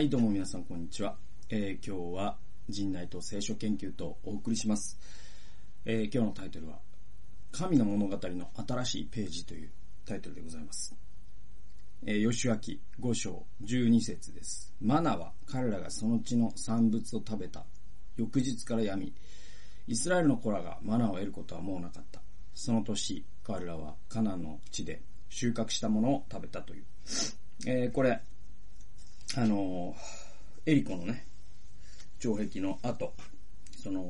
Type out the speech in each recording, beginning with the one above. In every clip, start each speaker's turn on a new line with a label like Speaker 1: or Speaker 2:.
Speaker 1: はい、どうも皆さん、こんにちは。えー、今日は、人内と聖書研究とお送りします。えー、今日のタイトルは、神の物語の新しいページというタイトルでございます。えー、吉脇5章12節です。マナは彼らがその地の産物を食べた。翌日から闇。み、イスラエルの子らがマナを得ることはもうなかった。その年、彼らはカナンの地で収穫したものを食べたという。えー、これ、あのエリコのね、城壁の後、その、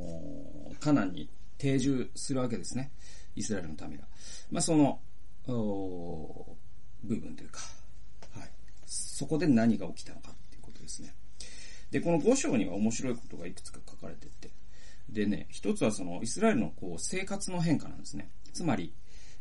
Speaker 1: カナンに定住するわけですね。イスラエルの民が。まあ、その、部分というか、はい。そこで何が起きたのかっていうことですね。で、この5章には面白いことがいくつか書かれてて、でね、一つはそのイスラエルのこう生活の変化なんですね。つまり、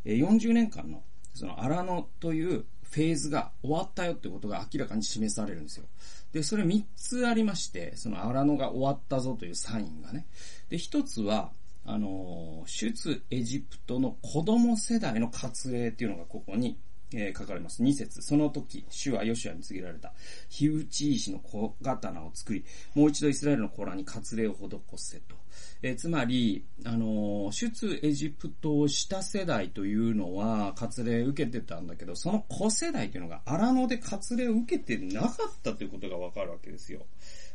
Speaker 1: 40年間のそのアラノというフェーズが終わったよってことが明らかに示されるんですよ。で、それ3つありまして、その荒野が終わったぞというサインがね。で、1つは、あの、出エジプトの子供世代の割礼っていうのがここにえー、書かれます。2節その時、主はヨシュアに告げられた。火打ち石の小刀を作り、もう一度イスラエルの子らに割礼を施せと。えー、つまり、あのー、出エジプトをした世代というのは、割礼受けてたんだけど、その子世代というのが荒野で割礼を受けてなかったということがわかるわけですよ。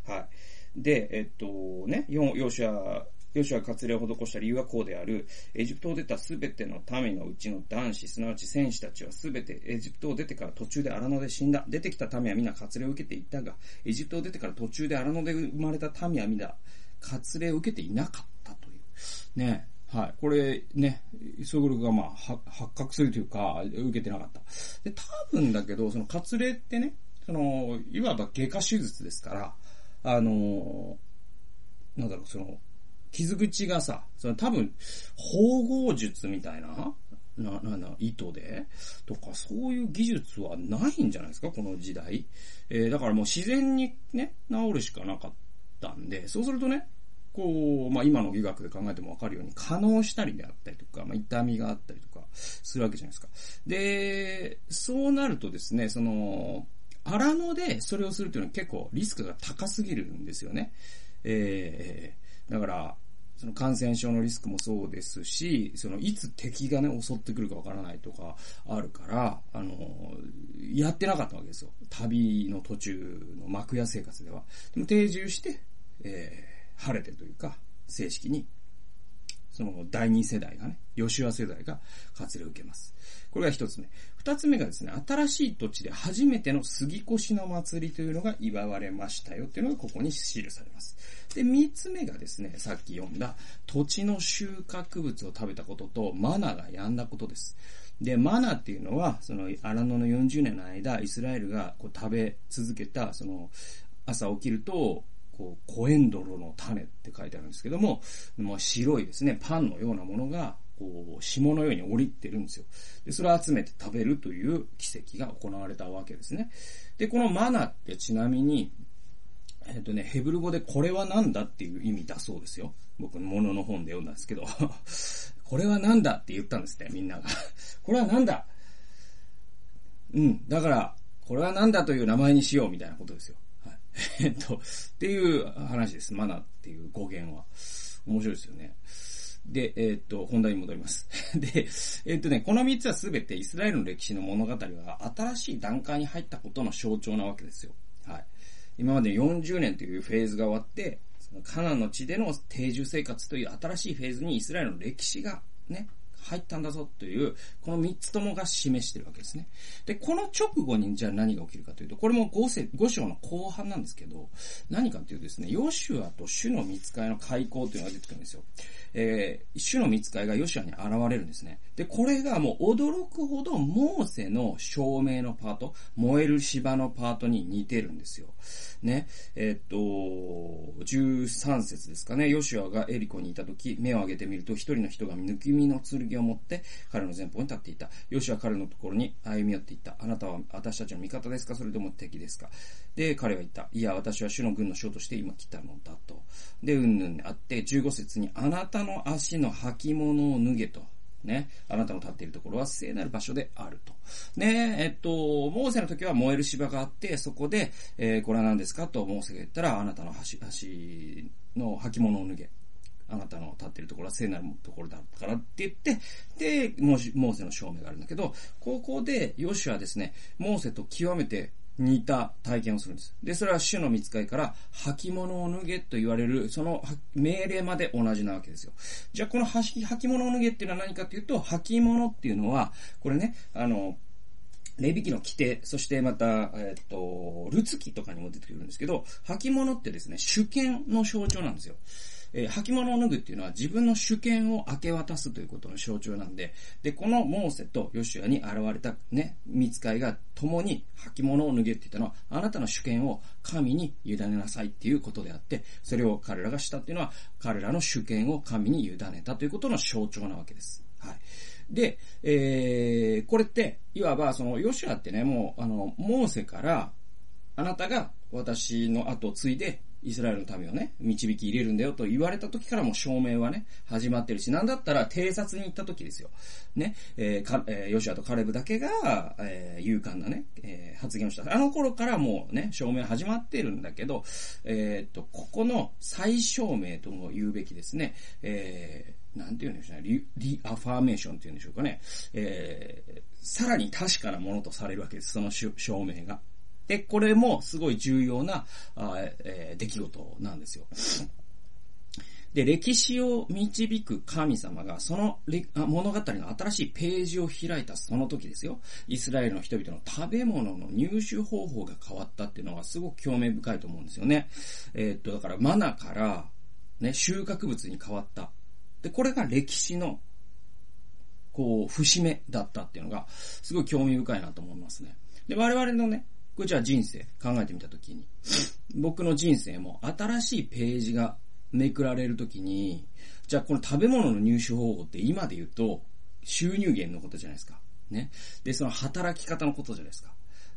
Speaker 1: はい。で、えっとね、ヨシュアヨシュア割礼を施した理由はこうである。エジプトを出たすべての民のうちの男子、すなわち戦士たちはすべてエジプトを出てから途中で荒野で死んだ。出てきた民は皆割礼を受けていたが、エジプトを出てから途中で荒野で生まれた民は皆割礼を受けていなかったという。ね。はい。これね、そういうことがまあ、発覚するというか、受けてなかった。で、多分だけど、その割礼ってね、その、いわば外科手術ですから、あの、なんだろう、その、傷口がさ、その多分、縫合術みたいな、な、な、な、糸でとか、そういう技術はないんじゃないですか？この時代。えー、だからもう自然にね、治るしかなかったんで、そうするとね、こう、まあ、今の医学で考えてもわかるように、可能したりであったりとか、まあ、痛みがあったりとか、するわけじゃないですか。で、そうなるとですね、その、荒野でそれをするというのは結構リスクが高すぎるんですよね。えー、だから、その感染症のリスクもそうですし、そのいつ敵がね、襲ってくるかわからないとかあるから、あの、やってなかったわけですよ。旅の途中の幕屋生活では。でも定住して、えー、晴れてというか、正式にその第二世代がね、吉和世代が活例を受けます。これが一つ目。二つ目がですね、新しい土地で初めての杉越の祭りというのが祝われましたよっていうのがここに記されます。で、三つ目がですね、さっき読んだ土地の収穫物を食べたこととマナが止んだことです。で、マナっていうのは、その、荒野の40年の間、イスラエルがこう食べ続けた、その、朝起きると、こう、コエンドロの種って書いてあるんですけども、もう白いですね、パンのようなものが、こう、霜のように降りてるんですよ。で、それを集めて食べるという奇跡が行われたわけですね。で、このマナってちなみに、えっ、とね、ヘブル語でこれは何だっていう意味だそうですよ。僕のものの本で読んだんですけど、これは何だって言ったんですね、みんなが。これは何だ？うん、だから、これは何だという名前にしようみたいなことですよ。えっと、っていう話です。マナっていう語源は。面白いですよね。で、え、っと、本題に戻ります。で、え、っとね、この3つはすべてイスラエルの歴史の物語は新しい段階に入ったことの象徴なわけですよ。はい。今まで40年というフェーズが終わって、そのカナンの地での定住生活という新しいフェーズにイスラエルの歴史がね、入ったんだぞという、この3つともが示してるわけですね。で、この直後にじゃあ何が起きるかというと、これも 5, 5章の後半なんですけど、何かというとですね、ヨシュアと主の見つかいの開口というのが出てくるんですよ。えー、主の見つかいがヨシュアに現れるんですね。で、これがもう驚くほどモーセの証明のパート、燃える芝のパートに似てるんですよ。ね。え、っと、13節ですかね。ヨシュアがエリコにいた時、目を上げてみると、一人の人が抜き身の剣を持って彼の前方に立っていた。ヨシュア彼のところに歩み寄っていった。あなたは私たちの味方ですか？それとも敵ですか？で、彼は言った。いや、私は主の軍の将として今来たのだと。で、うんぬんあって、15節に、あなたの足の履物を脱げと。ね。あなたの立っているところは聖なる場所であると。ねえっと、モーセの時は燃える芝があって、そこで、えー、これは何ですかとモーセが言ったら、あなたの橋、橋の履物を脱げ。あなたの立っているところは聖なるところだからって言って、で、モーセの証明があるんだけど、ここでヨシュはですね、モーセと極めて似た体験をするんです。で、それは主の見つかりから履物を脱げと言われる、その命令まで同じなわけですよ。じゃあこの履物を脱げっていうのは何かというと、履物っていうのは、これね、あの、レビキの規定、そしてまた、えっ、と、ルツキとかにも出てくるんですけど、履物ってですね、主権の象徴なんですよ。えー、履物を脱ぐっていうのは自分の主権を明け渡すということの象徴なんで、で、このモーセとヨシュアに現れたね、見つかいが共に履物を脱げって言ったのは、あなたの主権を神に委ねなさいっていうことであって、それを彼らがしたっていうのは、彼らの主権を神に委ねたということの象徴なわけです。はい。で、えー、これって、いわば、その、ヨシュアってね、もう、あの、モーセから、あなたが私の後を継いで、イスラエルの民をね、導き入れるんだよと言われた時からも証明はね、始まってるし、なんだったら偵察に行った時ですよ。ね、えー、か、えー、ヨシアとカレブだけが、えー、勇敢なね、えー、発言をした。あの頃からもうね、証明始まってるんだけど、え、っと、ここの再証明とも言うべきですね、えー、なんて言うんでしょうね、リ、リアファーメーションって言うんでしょうかね、えー、さらに確かなものとされるわけです、その証明が。で、これもすごい重要な、あえー、出来事なんですよ。で、歴史を導く神様が、その物語の新しいページを開いたその時ですよ。イスラエルの人々の食べ物の入手方法が変わったっていうのはすごく興味深いと思うんですよね。えー、っと、だからマナから、ね、収穫物に変わった。で、これが歴史の、こう、節目だったっていうのが、すごい興味深いなと思いますね。で、我々のね、これじゃあ人生考えてみたときに、僕の人生も新しいページがめくられるときに、じゃあこの食べ物の入手方法って今で言うと、収入源のことじゃないですか。ね。で、その働き方のことじゃないですか。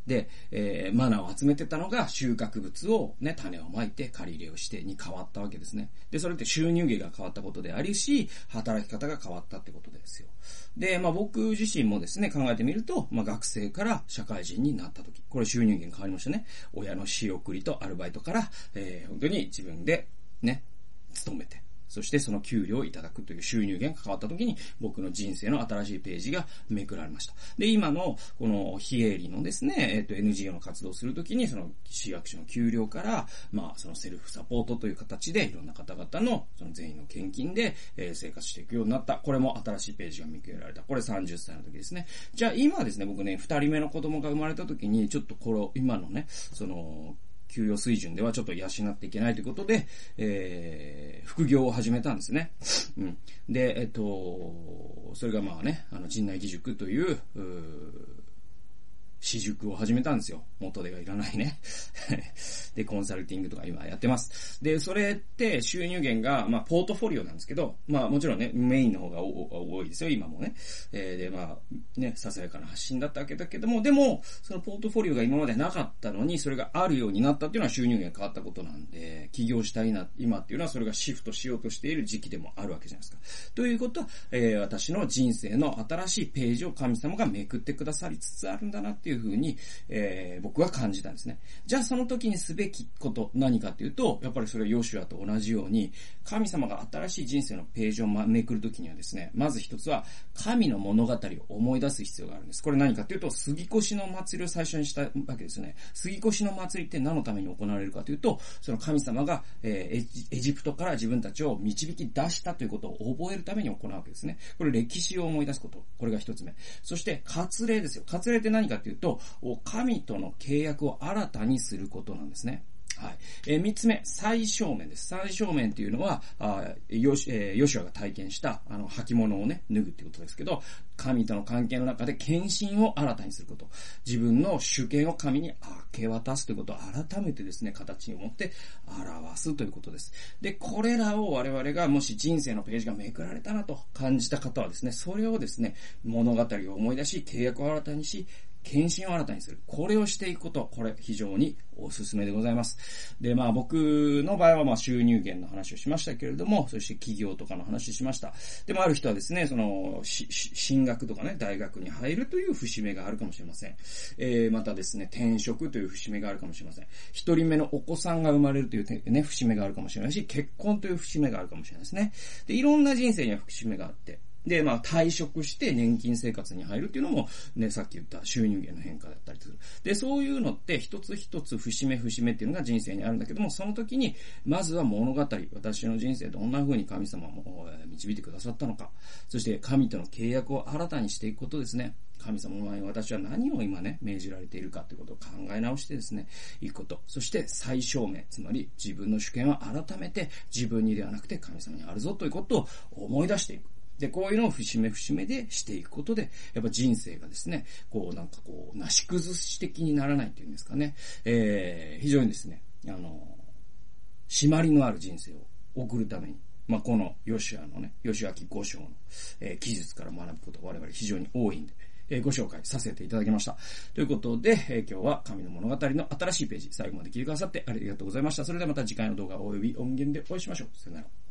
Speaker 1: で、えー、マナーを集めてたのが収穫物をね、種をまいて借り入れをしてに変わったわけですね。で、それって収入源が変わったことでありし、働き方が変わったってことですよ。で、まあ僕自身もですね、考えてみると、まあ学生から社会人になった時、これ収入源変わりましたね。親の仕送りとアルバイトから、えー、本当に自分でね、勤めて、そしてその給料をいただくという収入源が変わった時に僕の人生の新しいページがめくられました。で、今のこの非営利のですね、えっ、と NGO の活動をするときにその市役所の給料から、まあそのセルフサポートという形でいろんな方々のその全員の献金で、え生活していくようになった。これも新しいページがめくられた。これ30歳の時ですね。じゃあ今ですね、僕ね、二人目の子供が生まれた時にちょっとこの今のね、その給与水準ではちょっと養っていけないということで、えー、副業を始めたんですね。うん。で、えっと、それがまあね、あの、陣内義塾という、う私塾を始めたんですよ。元手がいらないね。で、コンサルティングとか今やってます。で、それって収入源が、まあ、ポートフォリオなんですけど、まあ、もちろんね、メインの方が多いですよ、今もね。えー、で、まあ、ね、ささやかな発信だったわけだけども、でも、そのポートフォリオが今までなかったのに、それがあるようになったっていうのは収入源が変わったことなんで、起業したいな、今っていうのはそれがシフトしようとしている時期でもあるわけじゃないですか。ということは、えー、私の人生の新しいページを神様がめくってくださりつつあるんだなっていういうふうに、えー、僕は感じたんですね。じゃあその時にすべきこと何かっていうと、やっぱりそれはヨシュアと同じように、神様が新しい人生のページをめくる時にはですね、まず一つは、神の物語を思い出す必要があるんです。これ何かっていうと、杉越の祭りを最初にしたわけですね。杉越の祭りって何のために行われるかというと、その神様が、えー、エジプトから自分たちを導き出したということを覚えるために行うわけですね。これ歴史を思い出すこと。これが一つ目。そして、割礼ですよ。割礼って何かっていうと、神との契約を新たにすることなんですね。はい。え、三つ目、最小面です。最小面っていうのは、あヨシ、えー、ヨシュアが体験した、あの、履物をね、脱ぐっていうことですけど、神との関係の中で献身を新たにすること。自分の主権を神に明け渡すということを改めてですね、形に持って表すということです。で、これらを我々がもし人生のページがめくられたなと感じた方はですね、それをですね、物語を思い出し、契約を新たにし、献身を新たにする。これをしていくこと、これ非常におすすめでございます。で、まあ僕の場合はまあ収入源の話をしましたけれども、そして企業とかの話しました。でもある人はですね、その、進学とかね、大学に入るという節目があるかもしれません。えー、またですね、転職という節目があるかもしれません。一人目のお子さんが生まれるというね、節目があるかもしれないし、結婚という節目があるかもしれないですね。で、いろんな人生には節目があって、で、まあ、退職して年金生活に入るっていうのも、ね、さっき言った収入源の変化だったりする。で、そういうのって一つ一つ節目節目っていうのが人生にあるんだけども、その時に、まずは物語、私の人生どんな風に神様も導いてくださったのか、そして神との契約を新たにしていくことですね。神様の前に私は何を今ね、命じられているかということを考え直してですね、いくこと。そして最小名、つまり自分の主権は改めて自分にではなくて神様にあるぞということを思い出していく。で、こういうのを節目節目でしていくことで、やっぱ人生がですね、こうなんかこう、なし崩し的にならないっていうんですかね、えー、非常にですね、あの、締まりのある人生を送るために、まあ、この吉アのね、吉明五章の、えー、記述から学ぶことが我々非常に多いんで、えー、ご紹介させていただきました。ということで、えー、今日は神の物語の新しいページ、最後まで聞いてくださってありがとうございました。それではまた次回の動画及び音源でお会いしましょう。さよなら。